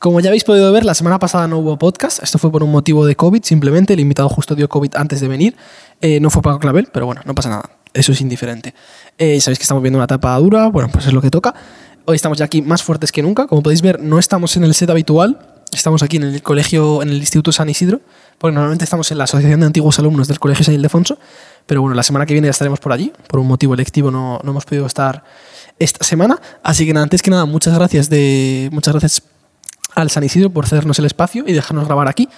Como ya habéis podido ver, la semana pasada no hubo podcast. Esto fue por un motivo de COVID, simplemente. El invitado justo dio COVID antes de venir. Eh, no fue Paco Clavel, pero bueno, no pasa nada. Eso es indiferente. Eh, sabéis que estamos viendo una etapa dura. Bueno, pues es lo que toca. Hoy estamos ya aquí más fuertes que nunca. Como podéis ver, no estamos en el set habitual. Estamos aquí en el colegio, en el Instituto San Isidro, porque normalmente estamos en la Asociación de Antiguos Alumnos del Colegio San Ildefonso. Pero bueno, la semana que viene ya estaremos por allí. Por un motivo electivo no, no hemos podido estar esta semana. Así que nada, antes que nada, muchas gracias de. Muchas gracias al San Isidro por cedernos el espacio y dejarnos grabar aquí.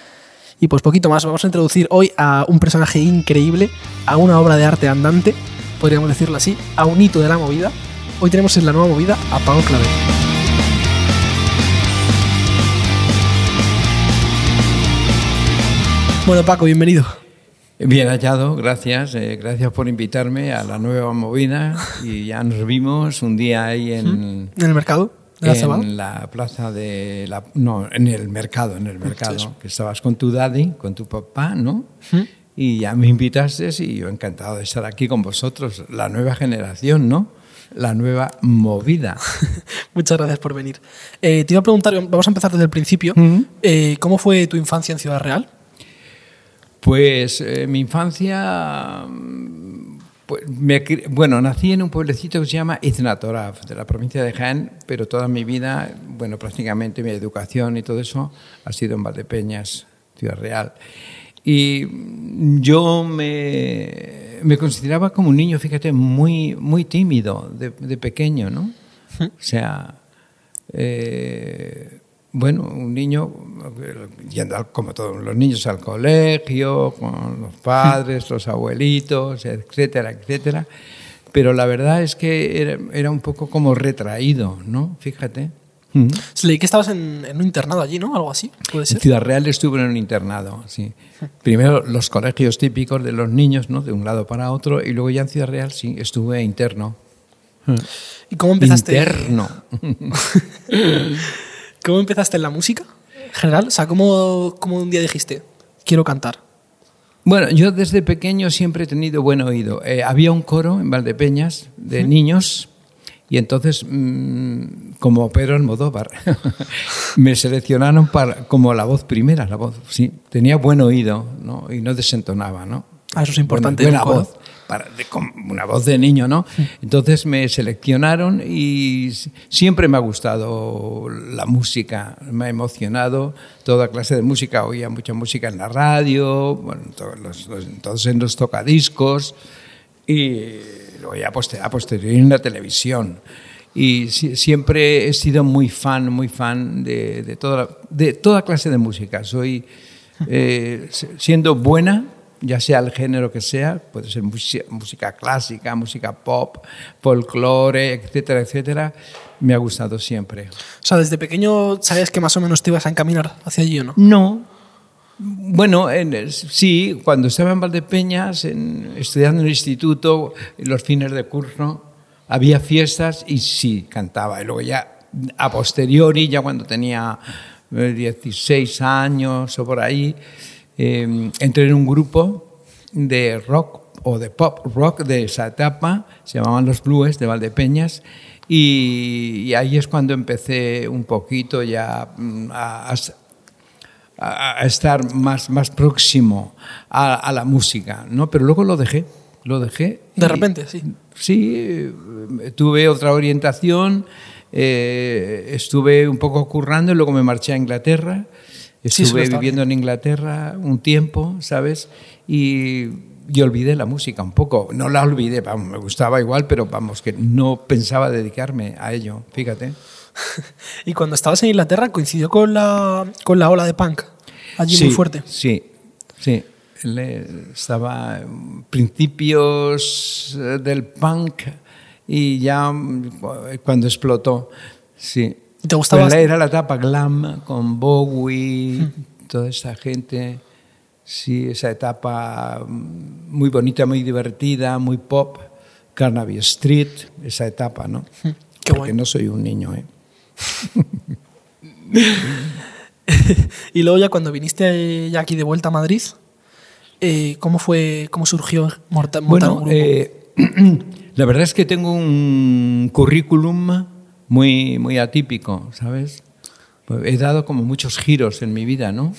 Y pues poquito más, vamos a introducir hoy a un personaje increíble, a una obra de arte andante, podríamos decirlo así, a un hito de la movida. Hoy tenemos en la nueva movida a Pago Clavel. Bueno, Paco, bienvenido. Bien hallado, gracias. Eh, gracias por invitarme a la nueva movida y ya nos vimos un día ahí en, ¿En el mercado? En la plaza de la no en el mercado en el mercado que estabas con tu daddy con tu papá no y ya me invitaste y yo encantado de estar aquí con vosotros la nueva generación no la nueva movida. Muchas gracias por venir. Eh, te iba a preguntar, vamos a empezar desde el principio. Eh, ¿Cómo fue tu infancia en Ciudad Real? Pues eh, mi infancia, mm, me bueno, nací en un pueblecito que se llama Iznatoraf, de la provincia de Jaén, pero toda mi vida, bueno, prácticamente mi educación y todo eso ha sido en Valdepeñas, Ciudad Real. Y yo me, me consideraba como un niño, fíjate, muy, muy tímido de, de pequeño, ¿no? O sea, eh, bueno, un niño yendo al- como todos los niños al colegio, con los padres, los abuelitos, etcétera, etcétera. Pero la verdad es que era, era un poco como retraído, ¿no? Fíjate. Mm. Leí que estabas en, en un internado allí, ¿no? Algo así, puede En ser. Ciudad Real estuve en un internado, sí. Primero los colegios típicos de los niños, ¿no? De un lado para otro, y luego ya en Ciudad Real sí, estuve interno. ¿Y cómo empezaste? Interno. ¿Cómo empezaste en la música? En general, o sea, ¿cómo, cómo un día dijiste, quiero cantar? Bueno, yo desde pequeño siempre he tenido buen oído. Eh, había un coro en Valdepeñas de niños y entonces, mm, como Pedro Almodóvar, me seleccionaron para, como la voz primera, la voz, sí. Tenía buen oído ¿no? y no desentonaba, ¿no? Ah, eso es importante. Buena un coro. voz, para, de- con una voz de niño, ¿no? Entonces me seleccionaron y siempre me ha gustado la música, me ha emocionado toda clase de música. Oía mucha música en la radio, bueno, todos los- los- entonces en los tocadiscos y ya poste- a posteriori en la televisión. Y si- siempre he sido muy fan, muy fan de, de toda, de toda clase de música. Soy, eh, siendo buena, ya sea el género que sea, puede ser música, clásica, música pop, folclore, etcétera, etcétera, me ha gustado siempre. O sea, desde pequeño sabías que más o menos te ibas a encaminar hacia allí, ¿o no? No. Bueno, en sí, cuando estaba en Valdepeñas, en- estudiando en el instituto, en los fines de curso, había fiestas y sí, cantaba. Y luego ya, a posteriori, ya cuando tenía eh, 16 años o por ahí, eh, entré en un grupo de rock o de pop rock de esa etapa, se llamaban los Blues de Valdepeñas, y, y ahí es cuando empecé un poquito ya mm, a, a- a, a estar más, más próximo a, a la música, ¿no? Pero luego lo dejé, lo dejé. De y- repente, sí. Sí, tuve otra orientación, eh, estuve un poco currando y luego me marché a Inglaterra. Estuve viviendo en Inglaterra un tiempo, ¿sabes? Y, y olvidé la música un poco. No la olvidé, vamos, me gustaba igual, pero vamos, que no pensaba dedicarme a ello, fíjate. Y cuando estabas en Inglaterra coincidió con la, con la ola de punk, allí sí, muy fuerte. Sí, sí. Estaba principios eh, del punk y ya mm, cuando explotó, sí. ¿Y te gustaba? Pues era la etapa glam con Bowie, toda esa gente. Sí, esa etapa mm, muy bonita, muy divertida, muy pop. Carnaby Street, esa etapa, ¿no? Qué Porque no soy un niño, ¿eh? y luego ya cuando viniste ya aquí de vuelta a Madrid, eh, ¿cómo fue, cómo surgió un Bueno, grupo? eh, la verdad es que tengo un currículum muy, muy atípico, ¿sabes? he dado como muchos giros en mi vida, ¿no?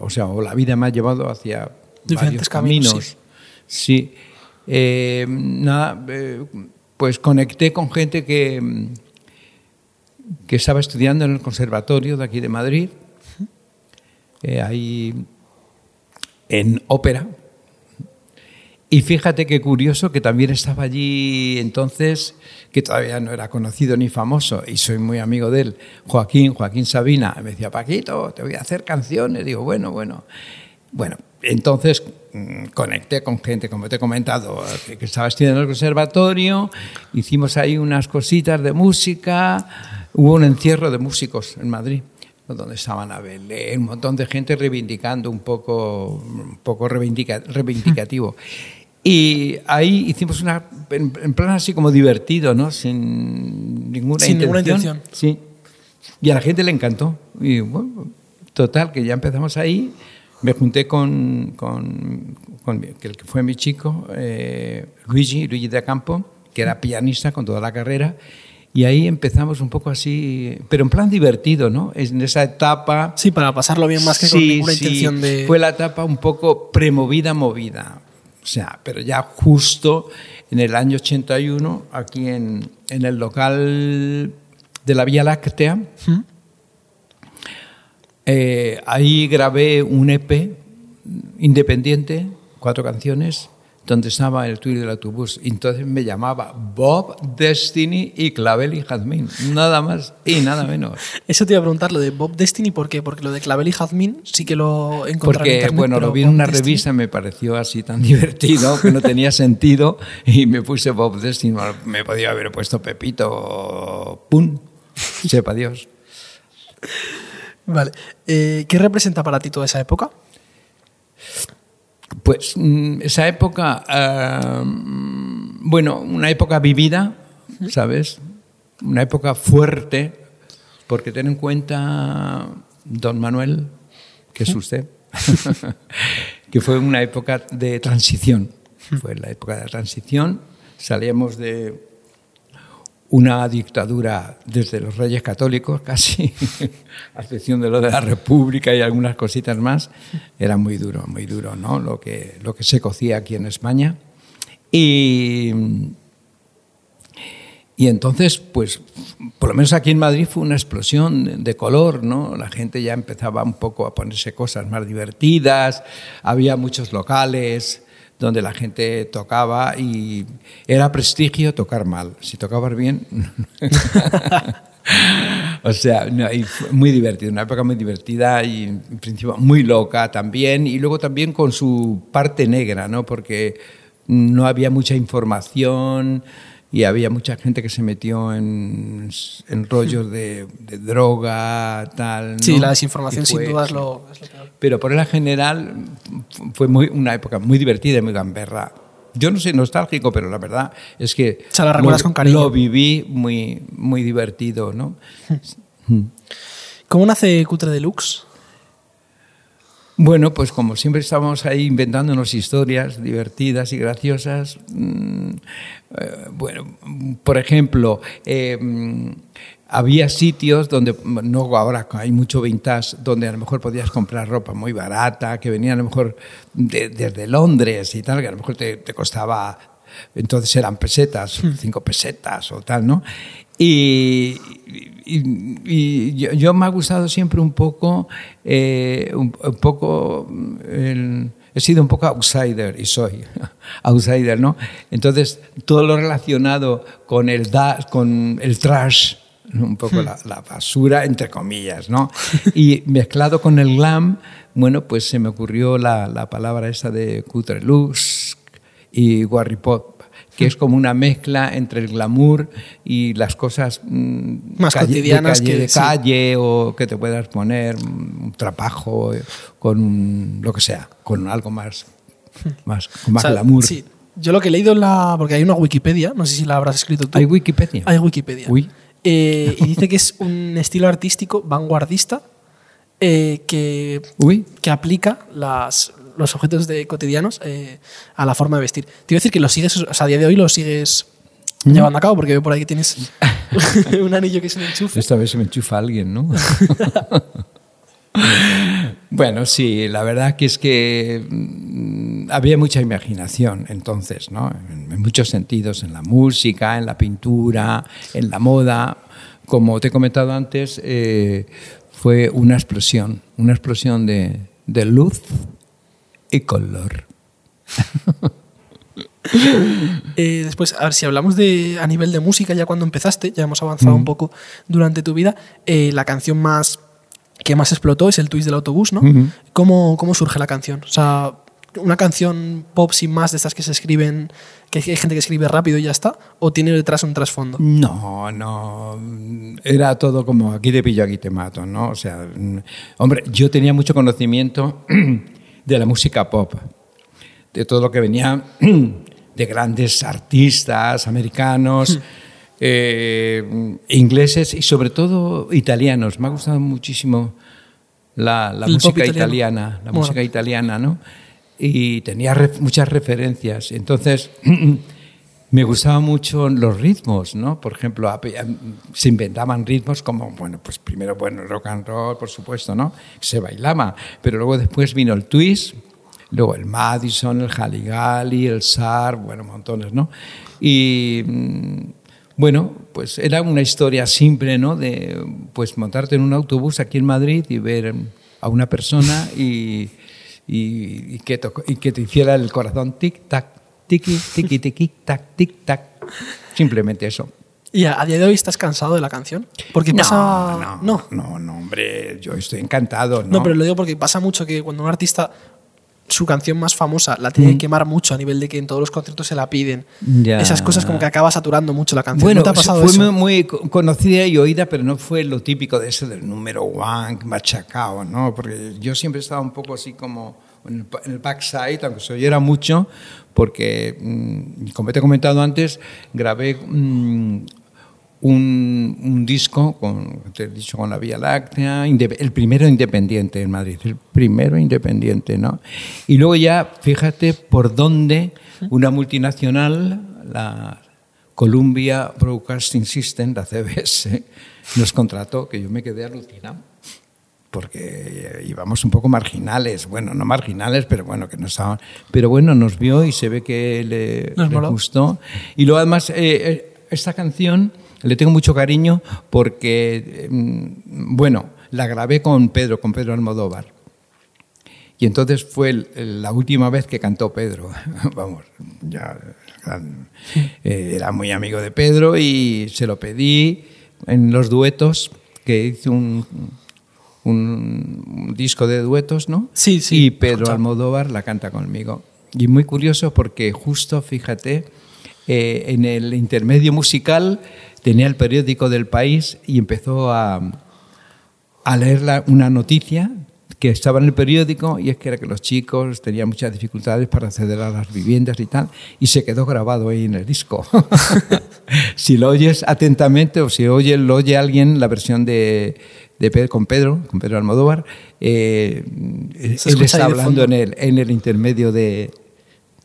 O sea, o la vida me ha llevado hacia Diferentes varios caminos, caminos. Sí. Eh, nada, eh, pues conecté con gente que, que estaba estudiando en el conservatorio de aquí de Madrid, eh, ahí en ópera. Y fíjate qué curioso que también estaba allí entonces, que todavía no era conocido ni famoso, y soy muy amigo de él, Joaquín, Joaquín Sabina. Me decía, Paquito, te voy a hacer canciones. Digo, bueno, bueno. Bueno, entonces mm, conecté con gente, como te he comentado, que, estaba estudiando en el conservatorio, hicimos ahí unas cositas de música, hubo un encierro de músicos en Madrid donde estaban a Belén, un montón de gente reivindicando un poco, un poco reivindica- reivindicativo. Y ahí hicimos una, en, en plan así como divertido, ¿no? Sin ninguna Sin ninguna intención. intención. Sí. Y a la gente le encantó. Y bueno, total, que ya empezamos ahí. Me junté con, con, con el que fue mi chico, eh, Luigi, Luigi de Campo, que era pianista con toda la carrera. Y ahí empezamos un poco así, pero en plan divertido, ¿no? En esa etapa. Sí, para pasarlo bien más que con Sí, ninguna sí. intención de... Fue la etapa un poco premovida, movida. O sea, pero ya justo en el año 81, aquí en, en el local de la Vía Láctea, ¿Mm? eh, ahí grabé un EP independiente, cuatro canciones, donde estaba el tuit del autobús. Entonces me llamaba Bob, Destiny y Clavel y Jazmín. Nada más y nada menos. Eso te iba a preguntar, lo de Bob Destiny, ¿por qué? Porque lo de Clavel y Jazmín sí que lo encontré en Porque, internet. bueno, lo vi en una Destiny- revista, me pareció así tan divertido que no tenía sentido y me puse Bob Destiny. Me podía haber puesto Pepito, ¡pum! Sepa Dios. Vale. Eh, ¿Qué representa para ti toda esa época? Pues mm, esa época, mm, bueno, una época vivida, ¿sabes? Una época fuerte, porque ten en cuenta, don Manuel, que es usted, que fue una época de transición. Fue la época de transición, salíamos de una dictadura desde los reyes católicos casi, a excepción de lo de la República y algunas cositas más, era muy duro, muy duro, ¿no? Lo que, lo que se cocía aquí en España. Y, y entonces, pues, por lo menos aquí en Madrid fue una explosión de color, ¿no? La gente ya empezaba un poco a ponerse cosas más divertidas, había muchos locales donde la gente tocaba y era prestigio tocar mal. Si tocabas bien... o sea, muy divertido, una época muy divertida y en principio muy loca también y luego también con su parte negra, ¿no? Porque no había mucha información y había mucha gente que se metió en, en rollos de, de droga, tal. ¿no? Sí, la desinformación sin duda es lo, es lo peor. pero por la general fue muy, una época muy divertida y muy gamberra. Yo no soy nostálgico, pero la verdad es que O sea, la recuerdas lo, con cariño. lo viví muy, muy divertido, ¿no? ¿Cómo nace Cutre Deluxe? Bueno, pues como siempre estábamos ahí inventándonos historias divertidas y graciosas. mm, eh, bueno, por ejemplo, eh, había sitios donde, no ahora hay mucho vintage, donde a lo mejor podías comprar ropa muy barata, que venía a lo mejor de- desde Londres y tal, que a lo mejor te, te costaba, entonces eran pesetas, cinco pesetas o tal, ¿no? Y, y- y yo, yo me ha gustado siempre un poco, eh, un, un poco, el- he sido un poco outsider y soy outsider, ¿no? Entonces todo lo relacionado con el da, con el trash, un poco la, la basura entre comillas, ¿no? Y mezclado con el glam, bueno, pues se me ocurrió la, la palabra esa de cutre lux y warripop que es como una mezcla entre el glamour y las cosas mm, Más calle- cotidianas de calle, que- de sí. calle o que te puedas poner un trabajo eh, con un- lo que sea, con algo más, más, con más O sea, glamour. Sí. Yo lo que he leído en la. Porque hay una Wikipedia, no sé si la habrás escrito tú. ¿Hay Wikipedia? Hay Wikipedia. Uy. Eh, y dice que es un estilo artístico vanguardista eh, que, Uy. que aplica las, los objetos de, cotidianos eh, a la forma de vestir. Te iba a decir que lo sigues, o sea, a día de hoy lo sigues llevando a cabo? Porque veo por ahí que tienes un anillo que es un enchufe. Esta vez se me enchufa alguien, ¿no? bueno, sí, la verdad que es que mm, había mucha imaginación entonces, ¿no? En, en muchos sentidos, en la música, en la pintura, en la moda. Como te he comentado antes, eh, fue una explosión, una explosión de, de luz y color. Eh, después, a ver, si hablamos de a nivel de música, ya cuando empezaste, ya hemos avanzado un poco durante tu vida, eh, la canción más que más explotó es el twist del autobús, ¿no? ¿Cómo, ¿Cómo surge la canción? O sea, una canción pop sin más de estas que se escriben, que hay gente que escribe rápido y ya está, o tiene detrás un trasfondo? No, no. Era todo como aquí te pillo, aquí te mato, ¿no? O sea, mm, hombre, yo tenía mucho conocimiento de la música pop, de todo lo que venía de grandes artistas americanos. eh, ingleses y sobre todo italianos. Me ha gustado muchísimo la, la música italiana, la Bueno. música italiana, ¿no? Y tenía ref- muchas referencias. Entonces, me gustaban mucho los ritmos, ¿no? Por ejemplo, se inventaban ritmos como, bueno, pues primero, bueno, rock and roll, por supuesto, ¿no? Se bailaba, pero luego después vino el twist, luego el Madison, el Haligali, el Sar, bueno, montones, ¿no? Y mm, bueno, pues era una historia simple, ¿no? De pues montarte en un autobús aquí en Madrid y ver a una persona y, y, y y que te hiciera el corazón tic-tac, tiki, tiki, tiki, tac, tic-tac. Simplemente eso. ¿Y a, día de hoy estás cansado de la canción? Porque pasa... no, no, no, hombre, yo estoy encantado, ¿no? No, pero lo digo porque pasa mucho que cuando un artista su canción más famosa la tiene que quemar mucho a nivel de que en todos los conciertos se la piden. Ya. Esas cosas como que acaba saturando mucho la canción. Bueno, ¿No te ha pasado fue eso? muy, muy co- conocida y oída, pero no fue lo típico de ese del número one machacao, ¿no? Porque yo siempre estaba un poco así como en el, backside, aunque se oyera mucho, porque, mm, como te he comentado antes, grabé mm, un, un disco, con, te he dicho, con la Vía Láctea, el primero independiente en Madrid, el primero independiente, ¿no? Y luego ya, fíjate por dónde una multinacional, la Columbia Broadcasting System, la CBS, nos contrató, que yo me quedé alucinado, porque íbamos un poco marginales, bueno, no marginales, pero bueno, que no estaban, pero bueno, nos vio y se ve que le, gustó. Y luego además, eh, eh, esta canción le tengo mucho cariño porque, mm, bueno, la grabé con Pedro, con Pedro Almodóvar. Y entonces fue la última vez que cantó Pedro. Vamos, ya eh, era muy amigo de Pedro y se lo pedí en los duetos, que hice un, un- un disco de duetos, ¿no? Sí, sí, Y Pedro. Almodóvar la canta conmigo. Y muy curioso porque justo, fíjate, eh, en el intermedio musical tenía el periódico del país y empezó a, a leer la- una noticia que estaba en el periódico y es que era que los chicos tenían muchas dificultades para acceder a las viviendas y tal y se quedó grabado ahí en el disco. si lo oyes atentamente o si oye, lo oye alguien la versión de, de Pedro, con Pedro, con Pedro Almodóvar, eh, él escucha está ahí de hablando en el, en el intermedio de,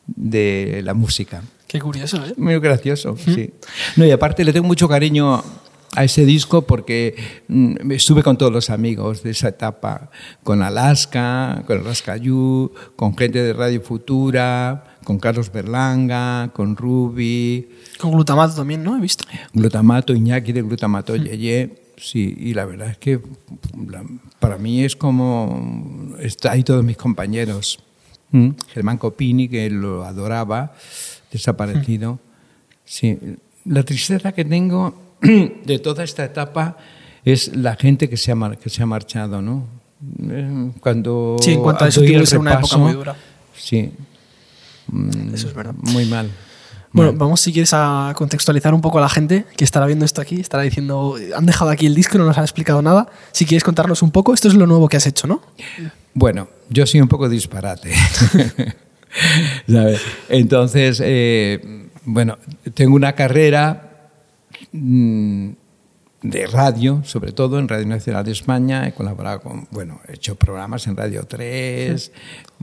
de la música. Qué curioso, ¿eh? Muy gracioso, sí. No, y aparte le tengo mucho cariño a ese disco porque mm, estuve con todos los amigos de esa etapa, con Alaska, con Alaska You, con gente de Radio Futura, con Carlos Berlanga, con Ruby, Con glutamato también, ¿no? He visto. Glutamato, Iñaki de Glutamato Yeye. Sí, y la verdad es que para mí es como. Está ahí todos mis compañeros. ¿Mm? Germán Copini, que lo adoraba, desaparecido. Sí, la tristeza que tengo de toda esta etapa es la gente que se ha, que se ha marchado, ¿no? Eh, Cuando. Sí, en cuanto a eso, el que ser una época muy dura. Sí. Eso es verdad. Muy mal. Bueno, vamos si quieres a contextualizar un poco a la gente que estará viendo esto aquí, estará diciendo, han dejado aquí el disco, no nos han explicado nada. Si quieres contarnos un poco, esto es lo nuevo que has hecho, ¿no? Bueno, yo soy un poco disparate. ¿Sabes? Entonces, eh, bueno, tengo una carrera mm, de radio, sobre todo en Radio Nacional de España. He colaborado con, bueno, he hecho programas en Radio 3,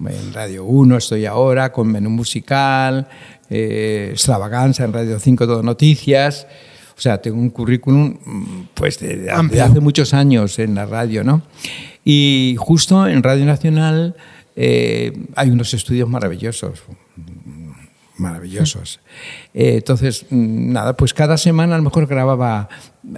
en Radio 1 estoy ahora, con Menú Musical, eh, Extravaganza en Radio 5, Todo Noticias. O sea, tengo un currículum mm, pues de, de hace muchos años en la radio, ¿no? Y justo en Radio Nacional eh, hay unos estudios maravillosos, maravillosos. Eh, entonces, mm, nada, pues cada semana a lo mejor grababa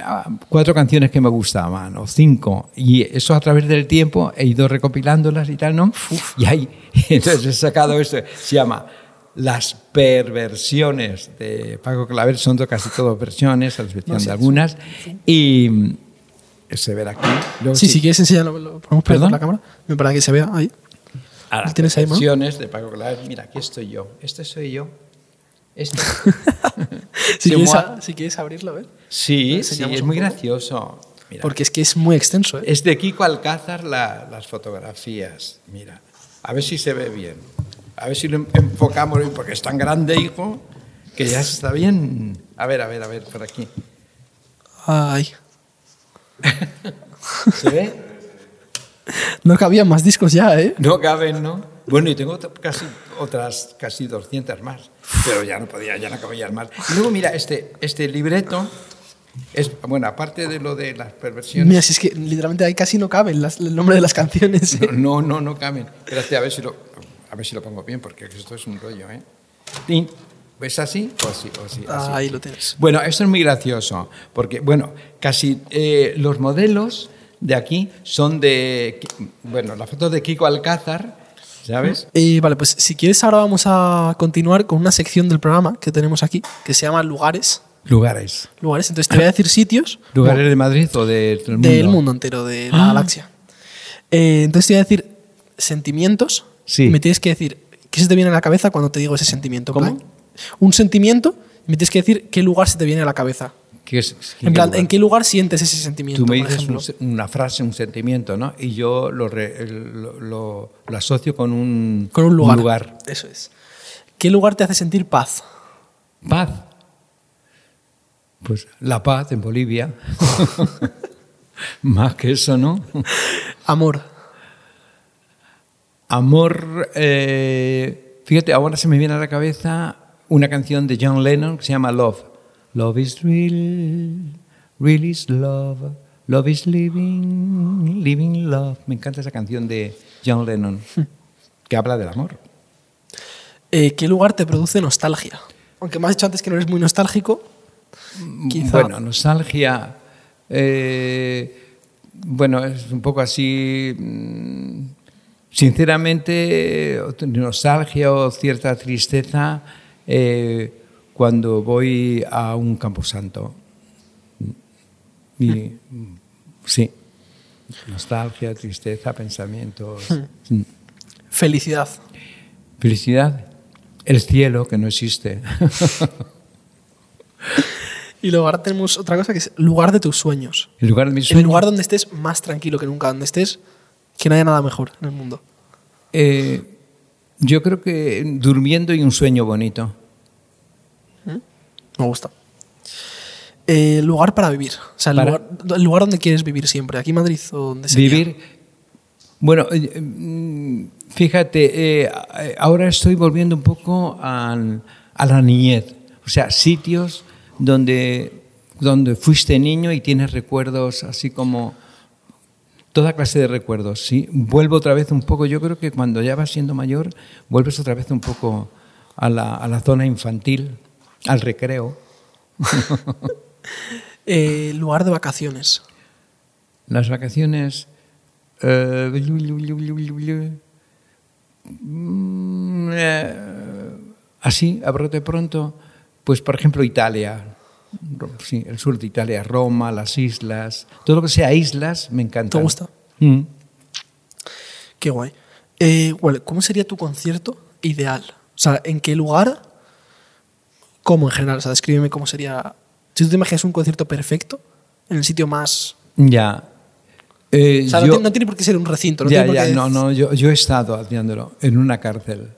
ah, cuatro canciones que me gustaban, o cinco, y eso a través del tiempo he ido recopilándolas y tal, ¿no? Y ahí, entonces he sacado esto, se llama Las perversiones de Paco Claver, son casi todas versiones, a excepción de algunas, y mm, se verá aquí. Luego, sí, si quieres enseñarlo, lo la cámara, para que se vea ahí. A las ¿Tienes ahí, de Paco Claver. Mira, aquí estoy yo. Este soy yo. Este. si, quieres, si, quieres, abrirlo, ¿eh? Sí, sí, es muy gracioso. Porque es que es muy extenso. ¿eh? Es de Kiko Alcázar las fotografías. Mira, a ver si se ve bien. A ver si lo enfocamos, porque es tan grande, hijo, que ya está bien. A ver, a ver, a ver, por aquí. Ay. ¿Se ve? No cabían más discos ya, ¿eh? No caben, ¿no? Bueno, y tengo casi otras casi 200 más, pero ya no podía, ya no cabían más. Y luego mira, este, este libreto es, bueno, aparte de lo de las perversiones... Mira, si es que literalmente ahí casi no caben el nombre de las canciones. ¿eh? No, no, no, caben. Espérate, a ver si lo, a ver si lo pongo bien, porque esto es un rollo, ¿eh? ¿Es así o así? O así, ah, ahí lo tienes. Bueno, esto es muy gracioso, porque, bueno, casi eh, los modelos de aquí son de, bueno, la foto de Kiko Alcázar, ¿sabes? Y vale, pues si quieres ahora vamos a continuar con una sección del programa que tenemos aquí, que se llama Lugares. Lugares. Lugares, entonces te voy a decir sitios. ¿Lugares de Madrid o del mundo? Del mundo entero, de la ah. galaxia. Eh, entonces te voy a decir sentimientos. Sí. Y me tienes que decir qué se te viene a la cabeza cuando te digo ese sentimiento. ¿Cómo? Un sentimiento y me tienes que decir qué lugar se te viene a la cabeza en plan, ¿en qué lugar sientes ese sentimiento? Tú me dices una frase, un sentimiento, ¿no? Y yo lo, lo, asocio con un, con un lugar. Eso es. ¿Qué lugar te hace sentir paz? Paz. Pues la paz en Bolivia. Más que eso, ¿no? Amor. Amor. Eh, fíjate, ahora se me viene a la cabeza una canción de John Lennon que se llama Love. Love is real, real is love, love is living, living love. Me encanta esa canción de John Lennon que habla del amor. Eh, ¿Qué lugar te produce nostalgia? Aunque me has dicho antes que no eres muy nostálgico. Quizá... Bueno, nostalgia. Eh, bueno, es un poco así. Mm, sinceramente, nostalgia o cierta tristeza. Eh, cuando voy a un camposanto. Y, sí, nostalgia, tristeza, pensamientos. Hmm. Felicidad. Felicidad, el cielo que no existe. y luego ahora tenemos otra cosa que es lugar de tus sueños. El lugar de mis sueños. El lugar donde estés más tranquilo que nunca, donde estés que no haya nada mejor en el mundo. Eh, yo creo que durmiendo y un sueño bonito. Me gusta. Eh, lugar para vivir. O sea, el, lugar, donde quieres vivir siempre. ¿Aquí en Madrid o donde sea. Vivir. Bueno, eh, mm, fíjate, eh, ahora estoy volviendo un poco a, la niñez. O sea, sitios donde, donde fuiste niño y tienes recuerdos así como toda clase de recuerdos. ¿sí? Vuelvo otra vez un poco, yo creo que cuando ya vas siendo mayor, vuelves otra vez un poco a la, a la zona infantil al recreo. eh, lugar de vacaciones. Las vacaciones. Eh, así, a brote pronto, pues por ejemplo Italia, sí, el sur de Italia, Roma, las islas, todo lo que sea islas me encanta. ¿Te gusta? Mm. Qué guay. Eh, ¿Cómo sería tu concierto ideal? O sea, ¿en qué lugar ¿Cómo en general? O sea, descríbeme cómo sería. Si tú te imaginas un concierto perfecto, en el sitio más. Ya. Eh, o sea, no, tiene por qué ser un recinto. No ya, ya, no, no, yo, yo, he estado haciéndolo en una cárcel.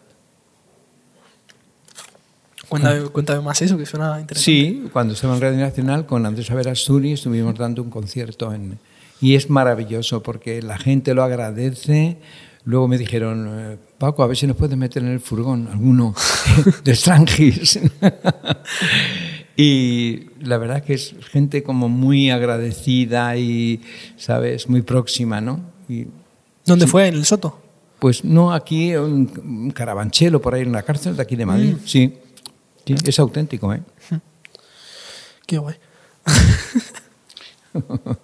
Cuéntame, cuéntame más eso, que suena interesante. Sí, cuando estaba en Radio Nacional con Andrés Averasturi estuvimos dando un concierto en, y es maravilloso porque la gente lo agradece. Luego me dijeron, eh, Paco, a ver si nos puedes meter en el furgón alguno de Strangis. y la verdad que es gente como muy agradecida y, ¿sabes?, muy próxima, ¿no? Y, ¿Dónde fue? ¿En el Soto? pues no, aquí un, un carabanchelo por ahí en la cárcel de aquí de Madrid. Sí. Sí, es auténtico, ¿eh? Qué guay.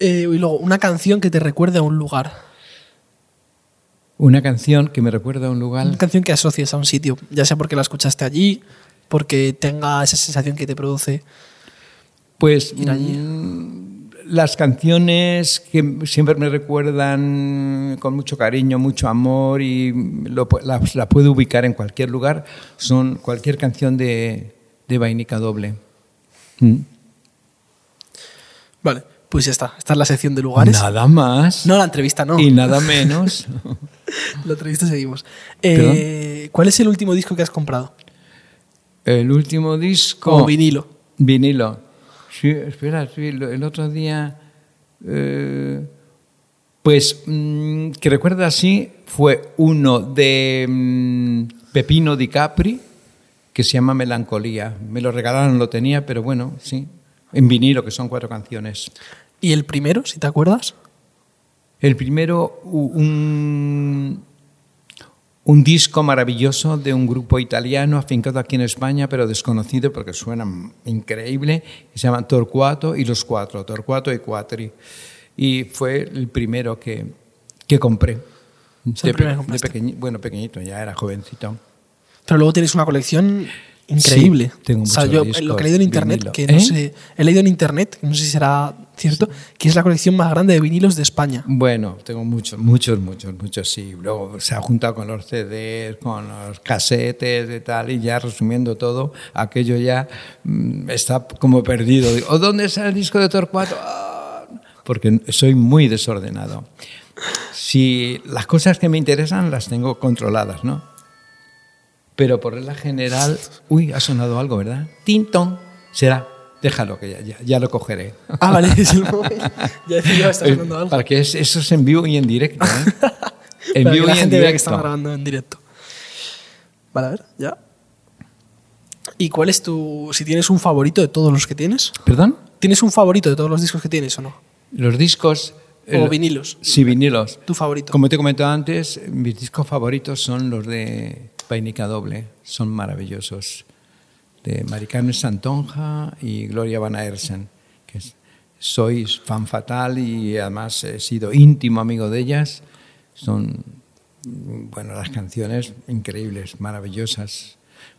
Eh, y luego, una canción que te recuerde a un lugar. Una canción que me recuerda a un lugar. Una canción que asocies a un sitio, ya sea porque la escuchaste allí, porque tenga esa sensación que te produce. Pues Ir allí. mm, las canciones que siempre me recuerdan con mucho cariño, mucho amor y lo las la puedo ubicar en cualquier lugar son cualquier canción de, de Vainica Doble. Mm. Vale, pues ya está. Esta es la sección de lugares. Nada más No, la entrevista no. y nada menos. La entrevista seguimos. Eh, ¿Cuál es el último disco que has comprado? El último disco. Como vinilo. Vinilo. Sí, espera, sí, el otro día. eh, pues mm, que recuerda así, fue uno de mm, Pepino Di Capri, que se llama Melancolía. Me lo regalaron, lo tenía, pero bueno, sí. En vinilo, que son cuatro canciones. ¿Y el primero, si te acuerdas? El primero, un, un disco maravilloso de un grupo italiano afincado aquí en España, pero desconocido porque suena increíble, que se llama Torquato y los Cuatro, Torquato y Quattri. Y fue el primero que, que compré. De, de pequeñi- bueno, pequeñito, ya era jovencito. Pero luego tienes una colección increíble. Sí, tengo o sea, yo discos, lo que he leído en internet, vinilo. que no ¿Eh? sé, he leído en internet, no sé si será cierto, que es la colección más grande de vinilos de España. Bueno, tengo muchos, muchos, muchos, muchos, sí. Luego se ha juntado con los CDs, con los casetes y tal, y ya resumiendo todo, aquello ya mm, está como perdido. Digo, "¿O ¿dónde está el disco de Torquato? Ah", Porque soy muy desordenado. Si las cosas que me interesan las tengo controladas, ¿no? Pero por regla general, uy, ha sonado algo, ¿verdad? Tintón, será. Déjalo que ya, ya, ya lo cogeré. Ah, vale, es el móvil. Ya decía está sonando algo. Para que es- eso es en vivo y en directo. ¿eh? En Para vivo que la y en vea que directo. estamos grabando en directo. Vale, a ver, ya. ¿Y cuál es tu. Si tienes un favorito de todos los que tienes? ¿Perdón? ¿Tienes un favorito de todos los discos que tienes o no? Los discos. O el- vinilos. Sí, vinilos. Tu favorito. Como te he comentado antes, mis discos favoritos son los de Painica Doble. Son maravillosos. De Mari Carmen Santonja y Gloria Van Aersen. Que soy fan fatal y además he sido íntimo amigo de ellas. Son, bueno, las canciones increíbles, maravillosas.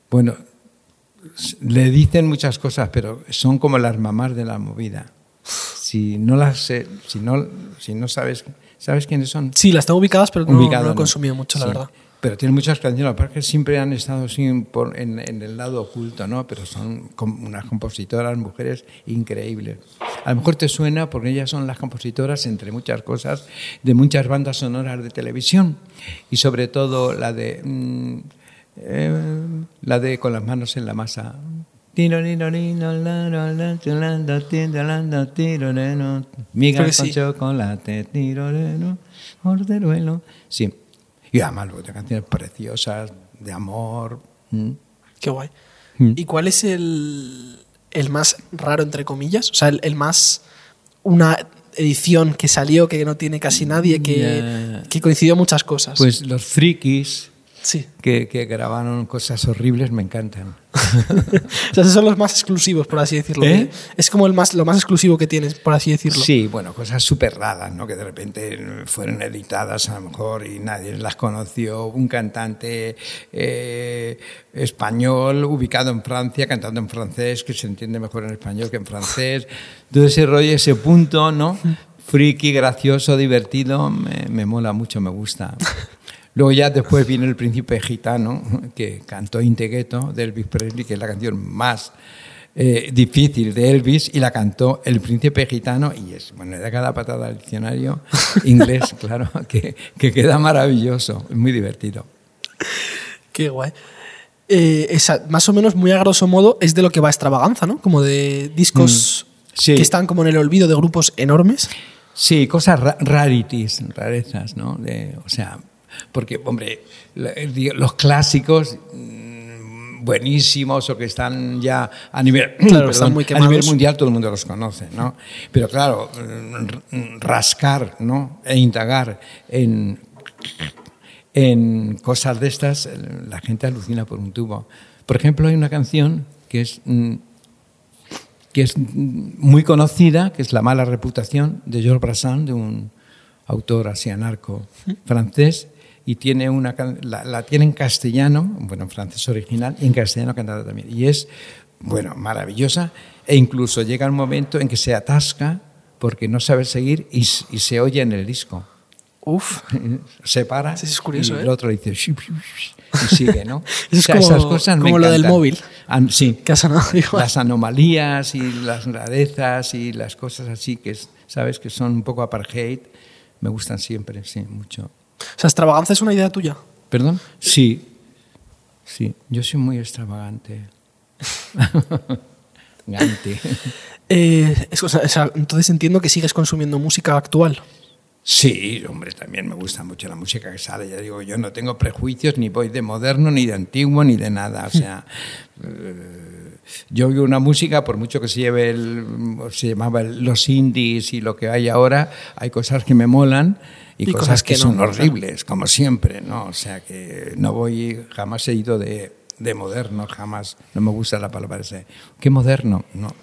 Bueno, le dicen muchas cosas, pero son como las mamás de la movida. Si no las sé- si no, si no sabes, ¿sabes quiénes son? Sí, las tengo ubicadas, pero no, Ubicado, no he ¿no? consumido mucho, la Sí. verdad. Pero tienen muchas canciones, porque siempre han estado sin- por- en, en el lado oculto, ¿no? Pero son com- unas compositoras, mujeres increíbles. A lo mejor te suena porque ellas son las compositoras, entre muchas cosas, de muchas bandas sonoras de televisión. Y sobre todo la de. mm, eh, la de Con las manos en la masa. Miga Creo que con chocolate, tiroreno, orderuelo. Sí. Y además de canciones preciosas, de amor. Qué guay. Mm. ¿Y cuál es el, el más raro, entre comillas? O sea, el, el más. Una edición que salió que no tiene casi nadie, que, que coincidió muchas cosas. Pues los frikis sí. que, que grabaron cosas horribles me encantan. o sea, esos son los más exclusivos, por así decirlo. ¿Eh? Es como el más, lo más exclusivo que tienes, por así decirlo. Sí, bueno, cosas súper raras, ¿no? Que de repente fueron editadas a lo mejor y nadie las conoció. Un cantante eh, español ubicado en Francia, cantando en francés, que se entiende mejor en español que en francés. Todo ese rollo, ese punto, ¿no? Friki, gracioso, divertido, me, me mola mucho, me gusta. Luego ya después viene El Príncipe Gitano, que cantó Integueto de Elvis Presley, que es la canción más eh, difícil de Elvis, y la cantó El Príncipe Gitano, y es, bueno, de cada patada al diccionario inglés, claro, que, que queda maravilloso, es muy divertido. Qué guay. eh, esa- más o menos, muy a grosso modo, es de lo que va extravaganza, ¿no? Como de discos Mm, sí. que están como en el olvido de grupos enormes. Sí, cosas ra- rarities, rarezas, ¿no? De- o sea, porque, hombre, los clásicos mm, buenísimos o que están ya a nivel, Claro, están muy a nivel mundial todo el mundo los conoce, ¿no? Pero claro, mm, rascar, ¿no? E indagar en, en cosas de estas, eh, la gente alucina por un tubo. Por ejemplo, hay una canción que es mm, que es muy conocida, que es La mala reputación de Georges Brassens, de un autor así anarco francés, y tiene una la, la tiene en castellano, bueno, en francés original, y en castellano cantada también. Y es, bueno, maravillosa, e incluso llega un momento en que se atasca porque no sabe seguir y, y se oye en el disco. Uf. Se para es curioso, y ¿eh? el otro dice "Shup, shup, shup", y sigue, ¿no? Eso es como- esas cosas me como lo del encantan. móvil. An- sí, Que las anomalías y las rarezas y las cosas así que es- sabes que son un poco apartheid me gustan siempre, sí, mucho. O sea, extravaganza es una idea tuya. ¿Perdón? Sí, sí, yo soy muy extravagante. Gante. Eh, es- o sea, entonces entiendo que sigues consumiendo música actual. Sí, hombre, también me gusta mucho la música que sale. Ya digo, yo no tengo prejuicios, ni voy de moderno, ni de antiguo, ni de nada. O sea, eh, yo oigo una música, por mucho que se lleve el, se llamaba el- los indies y lo que hay ahora, hay cosas que me molan y, Y cosas, cosas que, que no, son claro. horribles, como siempre, ¿no? O sea, que no voy, jamás he ido de, de moderno, jamás. No me gusta la palabra ese. ¿Qué moderno? No,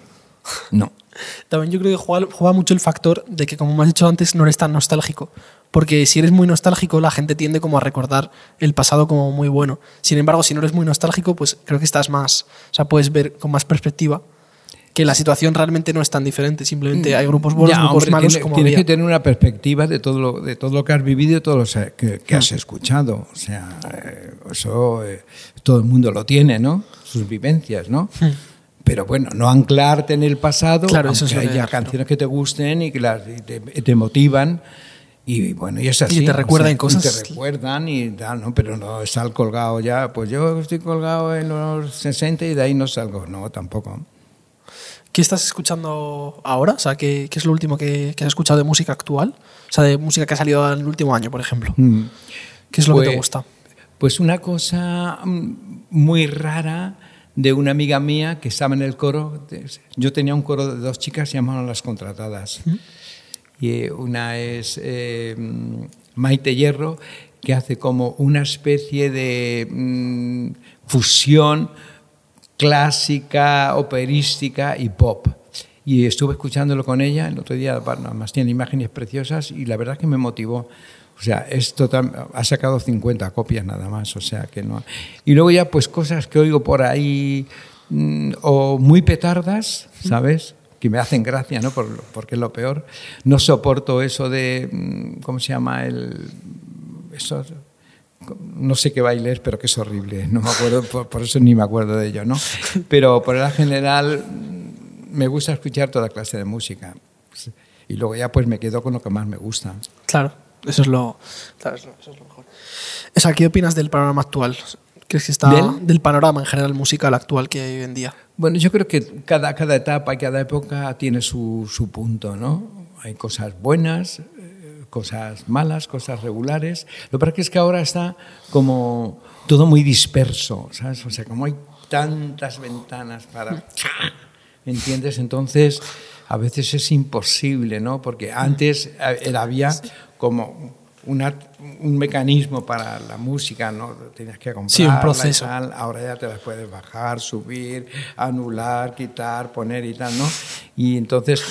no. También yo creo que juega, juega mucho el factor de que, como me has dicho antes, no eres tan nostálgico. Porque si eres muy nostálgico, la gente tiende como a recordar el pasado como muy bueno. Sin embargo, si no eres muy nostálgico, pues creo que estás más, o sea, puedes ver con más perspectiva que la situación realmente no es tan diferente. Simplemente hay grupos buenos, Ya, grupos hombre, malos, tiene- como tienes había. que tener una perspectiva de todo lo, de todo lo que has vivido y todo lo que, que- Mm. has escuchado. O sea, eh, eso eh, todo el mundo lo tiene, ¿no? Sus vivencias, ¿no? Pero bueno, no anclarte en el pasado, Mm. Claro, eso aunque es lo que- haya canciones que te gusten y que las, y te, y te motivan. Y bueno, y es así. te o recuerdan sea, y cosas. Te recuerdan y tal, ¿no? Pero no estar colgado ya. Pues yo estoy colgado en los 60 y de ahí no salgo. No, tampoco. ¿Qué estás escuchando ahora? O sea, ¿qué, qué es lo último que, que has escuchado de música actual? O sea, de música que ha salido en el último año, por ejemplo. Mm. ¿Qué es lo que te Pues- gusta? Pues una cosa mm, muy rara de una amiga mía que estaba en el coro. Yo tenía un coro de dos chicas, se llamaban Las Contratadas. Y eh, una es eh, mm, Maite Hierro, que hace como una especie de mm, fusión clásica, operística y pop. Y estuve escuchándolo con ella el otro día, bueno, además tiene imágenes preciosas y la verdad que me motivó. O sea, es total, ha sacado 50 copias nada más, o sea que no. Y luego ya pues cosas que oigo por ahí mm, o muy petardas, ¿sabes? Que me hacen gracia, ¿no? Por- porque es lo peor. No soporto eso de, mm, ¿cómo se llama? El, eso, no sé qué baile es, pero que es horrible. No me acuerdo, por, por eso ni me acuerdo de ello, ¿no? Pero por la general me gusta escuchar toda clase de música. Y luego ya pues me quedo con lo que más me gusta. Claro, eso es lo, claro, eso es lo mejor. O sea, ¿qué opinas del panorama actual? ¿Crees que está ¿Del? del panorama en general musical actual que hay hoy en día? Bueno, yo creo que cada, cada etapa y cada época tiene su, su punto, ¿no? Hay cosas buenas, cosas malas, cosas regulares. Lo que pasa es que ahora está como todo muy disperso, ¿sabes? O sea, como hay tantas ventanas para... ¿Entiendes? Entonces, a veces es imposible, ¿no? Porque antes eh, había como una- un mecanismo para la música, ¿no? Tenías que comprar Sí, un proceso. tal, ahora ya te las puedes bajar, subir, anular, quitar, poner y tal, ¿no? Y entonces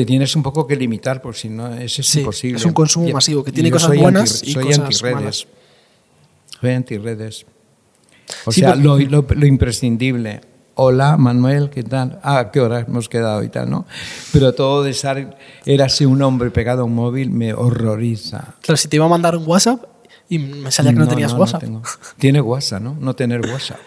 te tienes un poco que limitar, por si no, es Sí, imposible. es un consumo Y- masivo, que tiene cosas buenas anti- y soy cosas antirredes. malas. Soy antirredes. O Sí, sea, porque- lo, lo- lo imprescindible. Hola, Manuel, ¿qué tal? Ah, ¿a qué hora hemos quedado y tal, no? Pero todo de estar, era así un hombre pegado a un móvil, me horroriza. Claro, si te iba a mandar un WhatsApp y me salía que no, tenías WhatsApp. tengo. Tiene WhatsApp, ¿no? No tener WhatsApp.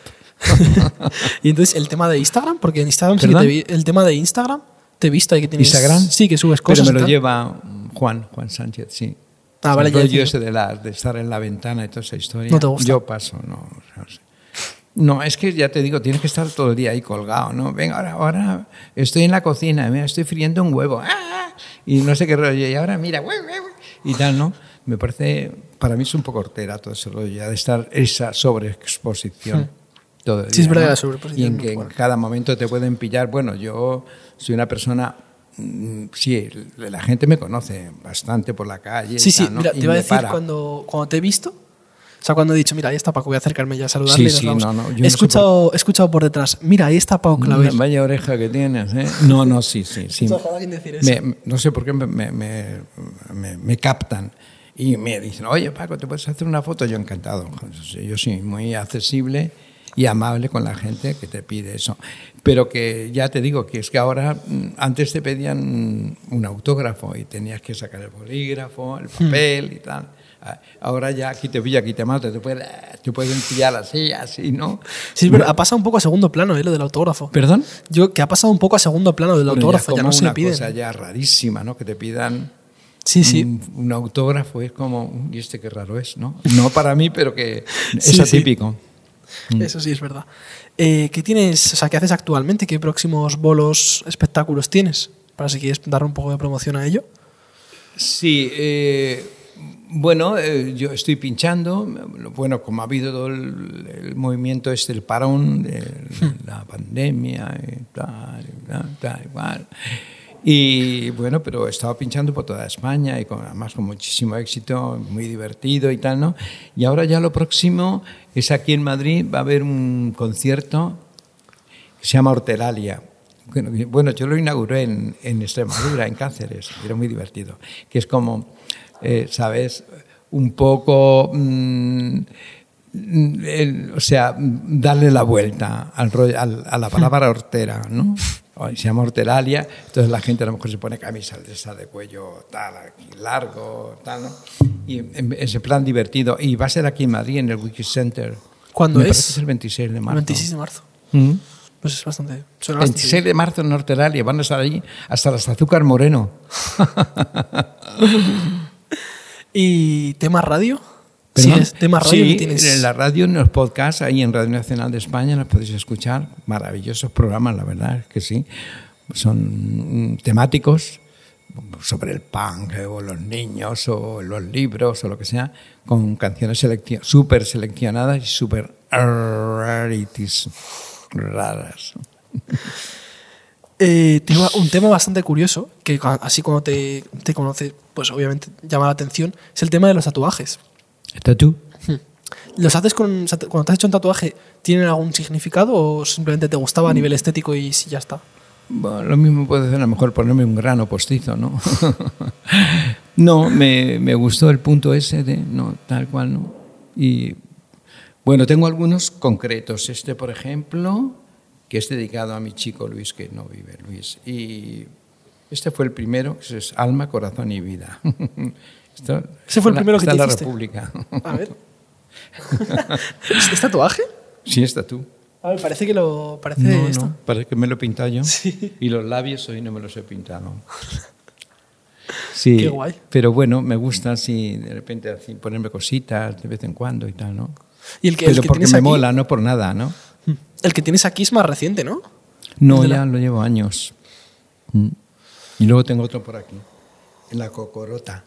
y entonces el tema de Instagram, porque en Instagram sí que ¿Perdón? te vi, el tema de Instagram te ahí que tienes ¿Instagram? Sí, que subes cosas. Pero me lo lleva Juan, Juan Sánchez, sí. Ah, vale, ya entiendo. ese de, la, de estar en la ventana y toda esa historia. No te gusta. Yo paso, no. no sé. No, es que ya te digo, tienes que estar todo el día ahí colgado, ¿no? Venga, ahora, ahora estoy en la cocina, mira, estoy friendo un huevo, ¡ah! y no sé qué rollo, y ahora mira, y tal, ¿no? Me parece, para mí es un poco hortera todo ese rollo, ya de estar esa sobreexposición. Todo Sí, es verdad, ¿no? la sobreexposición Y en que en cada momento te pueden pillar. Bueno, yo soy una persona. mm, Sí, la gente me conoce bastante por la calle. Sí, sí, tal, ¿no? mira, te iba a decir cuando, cuando te he visto, o sea, cuando he dicho, mira, ahí está Paco, voy a acercarme ya a saludarle. Sí, sí, no, no, he, escuchado, he escuchado por detrás, mira, ahí está Pau Claver. Vaya oreja que tienes, ¿eh? No, no, sí, sí. sí. Decir eso. Me- no sé por qué me, me- me- captan y me dicen, oye Paco, ¿te puedes hacer una foto? Yo encantado. Yo soy muy accesible y amable con la gente que te pide eso. Pero que ya te digo que es que ahora, mm, antes te pedían un autógrafo y tenías que sacar el bolígrafo, el papel y tal. Ah, Ahora ya aquí te pilla, aquí te mata, te pueden, te pueden pillar así, así, ¿no? Sí, pero ha pasado un poco a segundo plano, ¿eh? Lo del autógrafo. ¿Perdón? Yo, que ha pasado un poco a segundo plano del Bueno, autógrafo, es ya, como no se una le piden. cosa ya rarísima, ¿no? Que te pidan Sí, sí. un, un autógrafo, es como, y este qué raro es, ¿no? No para mí, pero que es Sí, sí. Mm. Eso sí es verdad. Eh, ¿Qué tienes, o sea, qué haces actualmente? ¿Qué próximos bolos, espectáculos tienes? Para si quieres dar un poco de promoción a ello. Sí, eh, bueno, eh, yo estoy pinchando. Bueno, como ha habido todo el, el movimiento este, el parón de la pandemia y tal, y tal, tal, igual. Y bueno, pero he estado pinchando por toda España y con, además con muchísimo éxito, muy divertido y tal, ¿no? Y ahora ya lo próximo es aquí en Madrid, va a haber un concierto que se llama Hortelalia. Bueno, yo lo inauguré en, en Extremadura, en Cáceres, y era muy divertido. Que es como, eh, ¿sabes? Un poco, mm, o sea, darle la vuelta al, al- a la palabra hortera, ¿no? Se llama horteralia, entonces la gente a lo mejor se pone camisas de esa de cuello tal, aquí largo, tal, ¿no? Y ese plan divertido. Y va a ser aquí en Madrid, en el Wiki Center. ¿Cuándo Me es? parece que es el 26 de marzo. El 26 de marzo. Mm. Pues es bastante. bastante 26 de marzo en Hortelalia, van a estar allí hasta las azúcar moreno. ¿Y tema radio? Sí, tienes? en la radio, en los podcasts, ahí en Radio Nacional de España los podéis escuchar. Maravillosos programas, la verdad es que sí. Son mm, temáticos sobre el punk o los niños o los libros o lo que sea, con canciones súper seleccionadas y súper rarities, raras. Eh, tengo un tema bastante curioso, que así como te, te conoce, pues obviamente llama la atención, es el tema de los tatuajes. ¿Está tú? ¿Los haces con, cuando te has hecho un tatuaje, ¿tienen algún significado o simplemente te gustaba a nivel estético y ya está? Bueno, lo mismo puede hacer a lo mejor ponerme un grano postizo, ¿no? no, me, me gustó el punto ese de, no, tal cual, ¿no? Y bueno, tengo algunos concretos. Este, por ejemplo, que es dedicado a mi chico Luis, que no vive Luis. Y este fue el primero, que es Alma, Corazón y Vida. Esto- Ese fue el primero que está te la hiciste. República. A ver. ¿Es, es tatuaje? sí, está tú. A ver, parece que lo. Parece No, esto. no, parece que me lo he pintado yo. Sí. Y los labios hoy no me los he pintado. Sí, Qué guay. pero bueno, me gusta así, de repente así, ponerme cositas de vez en cuando y tal, ¿no? Y el que, el pero que porque me aquí, mola, no por nada, ¿no? El que tienes aquí es más reciente, ¿no? No, ya la- lo llevo años. Mm. Y luego tengo otro por aquí, en la cocorota.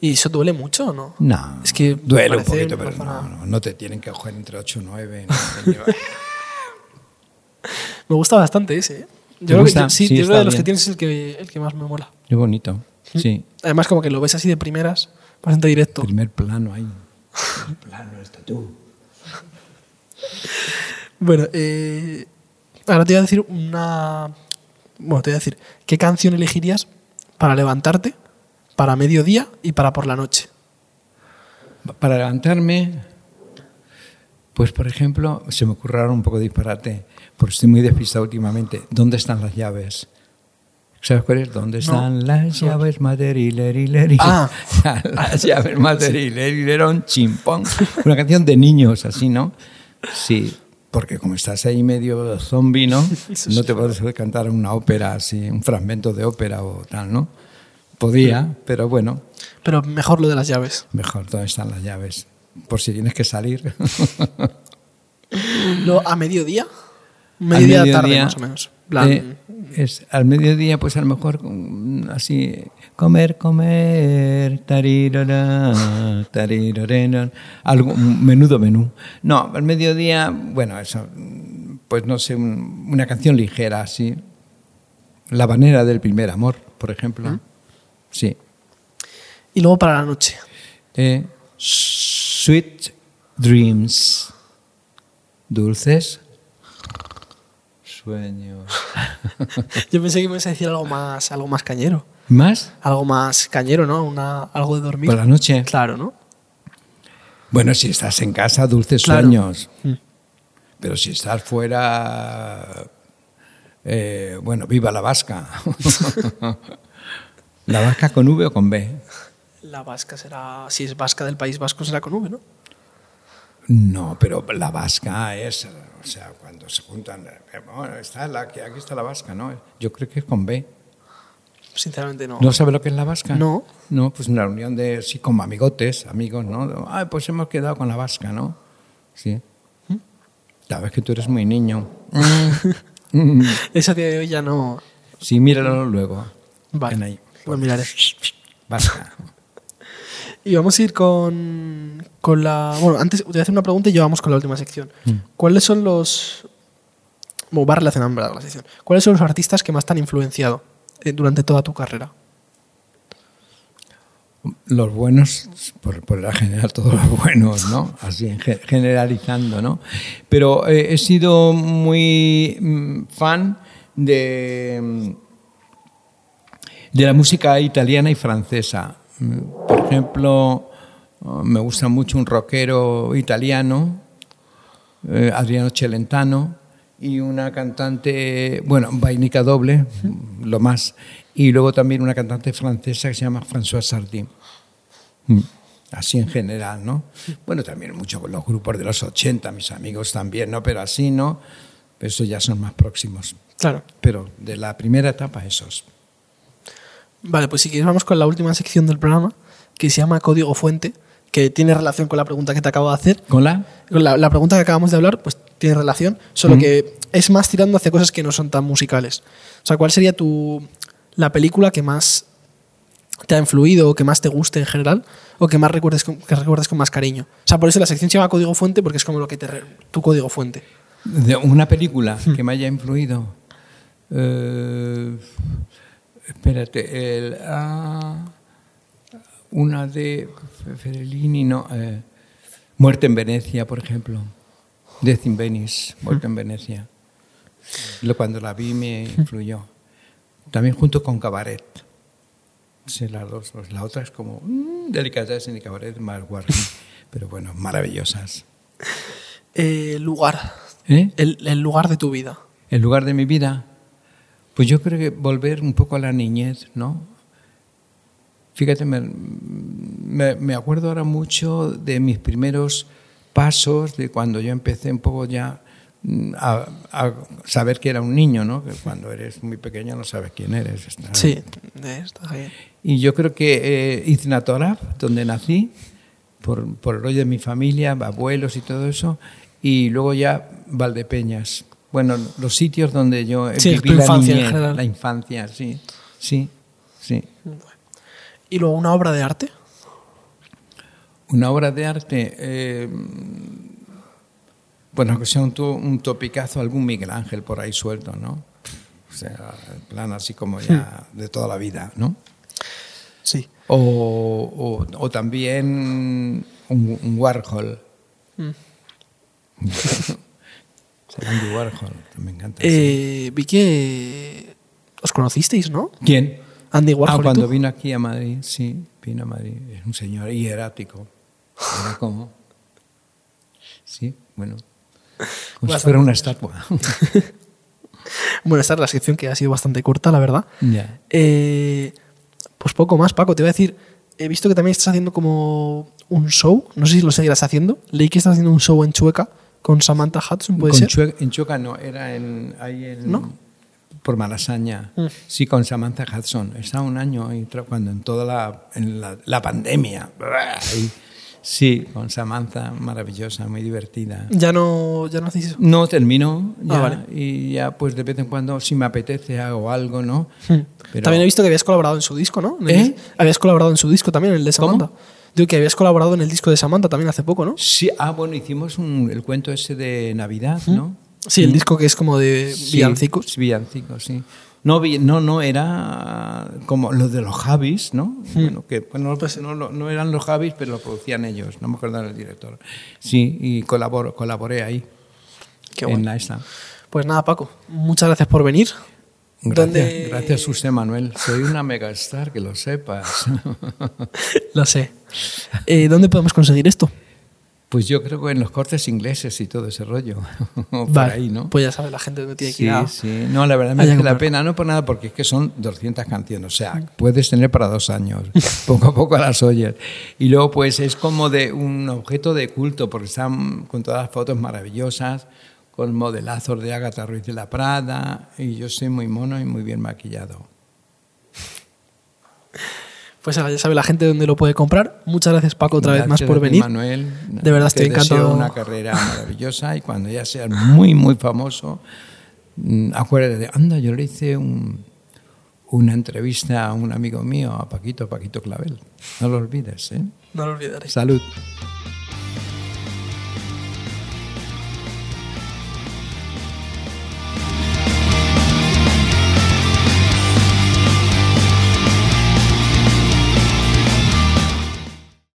¿Y eso duele mucho o no? No, Es que duele un poquito, pero no, no, no te tienen que coger entre 8 y 9. Me gusta bastante ese, ¿eh? ¿Te Yo creo que gusta? sí, Sí, yo creo de los que tienes es el que, el que más me mola. Qué bonito, sí. Además, como que lo ves así de primeras, bastante directo. Primer plano ahí. Primer plano, está tú. Bueno, eh, ahora te voy a decir una. Bueno, te voy a decir, ¿qué canción elegirías para levantarte, para mediodía y para por la noche? Para levantarme, pues por ejemplo, se me ocurre ahora un poco disparate, porque estoy muy despistado últimamente. ¿Dónde están las llaves? ¿Sabes cuál es? ¿Dónde están las llaves, maderileri? Ah. las llaves, maderileri, chimpón. Una canción de niños, así, ¿no? Sí, porque como estás ahí medio zombie, ¿no? No te puedes cantar una ópera así, un fragmento de ópera o tal, ¿no? Podía, pero bueno, Pero mejor lo de las llaves. Mejor, ¿dónde están las llaves? Por si tienes que salir. Lo, ¿A mediodía? Mediodía, Al tarde, mediodía, más o menos. Plan- eh, es, al mediodía, pues a lo mejor mm, así, comer, comer, tarirara, tarirarena, algo, menudo menú. No, al mediodía, bueno, eso, mm, pues no sé, un- una canción ligera, así. La banera del primer amor, por ejemplo. Sí. Y luego para la noche. Eh, sweet Dreams. Dulces sueños. Yo pensé que me ibas a decir algo más, algo más cañero. ¿Más? Algo más cañero, ¿no? Una, algo de dormir. Por la noche. Claro, ¿no? Bueno, si estás en casa, dulces Claro. sueños. Mm. Pero si estás fuera, eh, bueno, viva la vasca. ¿La vasca con V o con B? La vasca será. Si es vasca del País Vasco, será con V, ¿no? No, pero la vasca es, o sea, cuando se juntan, eh, bueno, está la, aquí está la vasca, ¿no? Yo creo que es con B. Sinceramente no. ¿No sabe lo que es la vasca? No. No, pues una reunión de, sí, como amigotes, amigos, ¿no? Ay, pues hemos quedado con la vasca, ¿no? Sí. Vez que tú eres muy niño. Mm. Esa día de hoy ya no. Sí, míralo luego. Vale. Ven ahí. Vasca. Y vamos a ir con, con la. Bueno, antes te voy a hacer una pregunta y ya vamos con la última sección. Mm. ¿Cuáles son los. Bueno, va con la sección. ¿Cuáles son los artistas que más te han influenciado eh, durante toda tu carrera? Los buenos, por, por la general, todos los buenos, ¿no? Así, en ge- generalizando, ¿no? Pero eh, he sido muy mm, fan de, mm, de la música italiana y francesa. Por ejemplo, me gusta mucho un rockero italiano, eh, Adriano Celentano, y una cantante, bueno, vainica doble, lo más, y luego también una cantante francesa que se llama François Sardy. Mm, Así en general, ¿no? Bueno, también mucho con los grupos de los 80, mis amigos también, ¿no? Pero así, ¿no? Pero esos ya son más próximos. Claro. Pero de la primera etapa, esos. Vale, pues si quieres vamos con la última sección del programa, que se llama Código Fuente, que tiene relación con la pregunta que te acabo de hacer. ¿Con la? Con La, la pregunta que acabamos de hablar, pues tiene relación, solo Mm. que es más tirando hacia cosas que no son tan musicales. O sea, ¿cuál sería tu la película que más te ha influido o que más te guste en general o que más recuerdes con, que recuerdes con más cariño? O sea, por eso la sección se llama Código Fuente porque es como lo que te tu código fuente. De una película que me haya influido. Eh, espérate, el, ah, una de Fellini, no. eh, Muerte en Venecia, por ejemplo. Death in Venice, Muerte en Venecia. Cuando la vi me influyó. También junto con Cabaret. Sí, las dos. Pues La otra es como mm, Delicatessen y Cabaret más guardia. Pero bueno, maravillosas. Eh, lugar. ¿Eh? El, el lugar de tu vida. el lugar de mi vida, pues yo creo que volver un poco a la niñez, ¿no? Fíjate, me, me- me acuerdo ahora mucho de mis primeros pasos, de cuando yo empecé un poco ya mm, a, a saber que era un niño, ¿no? Que cuando eres muy pequeño no sabes quién eres. está- Sí, de esta, bien. Y yo creo que eh, Iznatoraf, donde nací, por, por el rollo de mi familia, abuelos y todo eso, y luego ya Valdepeñas. Bueno, los sitios donde yo Sí, viví tu la infancia en niñez, general. la infancia, sí, sí, sí. Y luego una obra de arte. Una obra de arte, eh, bueno, que sea un, un topicazo, algún Miguel Ángel por ahí suelto, ¿no? O sea, en plan así como ya de toda la vida, ¿no? Sí. O, o- o también un, un Warhol. Mm. Andy Warhol, me encanta. Eh, vi que os conocisteis, ¿no? ¿Quién? Andy Warhol. Ah, y cuando tú. vino aquí a Madrid, sí, vino a Madrid. Es un señor hierático. Era como. Sí, bueno. Como si fuera una estatua. Bueno, esta es la sección que ha sido bastante corta, la verdad. ya. Eh, pues poco más, Paco. Te voy a decir, he visto que también estás haciendo como un show. No sé si lo seguirás haciendo. Leí que estás haciendo un show en Chueca con Samantha Hudson, ¿puede Con ser? En Chueca no, era en, ahí en, ¿No? por Malasaña. Mm. Sí, con Samantha Hudson. Estaba un año ahí cuando en toda la, en la, la pandemia. ahí, Sí, con Samantha, maravillosa, muy divertida. ¿Ya no, ya no hacéis eso? No, termino ya, Ah, vale. y ya pues de vez en cuando, si me apetece, hago algo, ¿no? Hmm. Pero- También he visto que habías colaborado en su disco, ¿no? ¿Eh? Habías colaborado en su disco también, en el de ¿Cómo? Digo que habías colaborado en el disco de Samantha también hace poco, ¿no? Sí, ah, bueno, hicimos un- el cuento ese de Navidad, ¿no? Sí, el disco que es como de Sí, villancicos. villancicos, sí. No, no, no, era como los de los Javis, ¿no? Bueno, que bueno, pues no, no- eran los Javis, pero lo producían ellos, no me acuerdo del director. Sí, y colaboro, colaboré ahí, Qué en guay. la isla. Pues nada, Paco, muchas gracias por venir. Gracias, ¿Dónde- gracias José Manuel. Soy una megastar, que lo sepas. Lo sé. Eh, ¿Dónde podemos conseguir esto? Pues yo creo que en los cortes ingleses y todo ese rollo. Por Vale, ahí, ¿no? Pues ya sabe la gente dónde tiene que Sí, ir. a- sí. No, la verdad me que merece la pena, no por nada, porque es que son 200 canciones. O sea, puedes tener para dos años. Poco a poco las oyes. Y luego, pues es como de un objeto de culto, porque están con todas las fotos maravillosas, con modelazos de Agatha Ruiz de la Prada. Y yo soy muy mono y muy bien maquillado. Pues ya sabe la gente dónde lo puede comprar. Muchas gracias, Paco, otra vez más Gracias por venir. Manuel. De verdad estoy encantado. una carrera maravillosa y cuando ya seas muy, muy famoso, mm, acuérdate, anda, yo le hice un- una entrevista a un amigo mío, a Paquito, Paquito Clavel. No lo olvides, ¿eh? No lo olvidaré. Salud.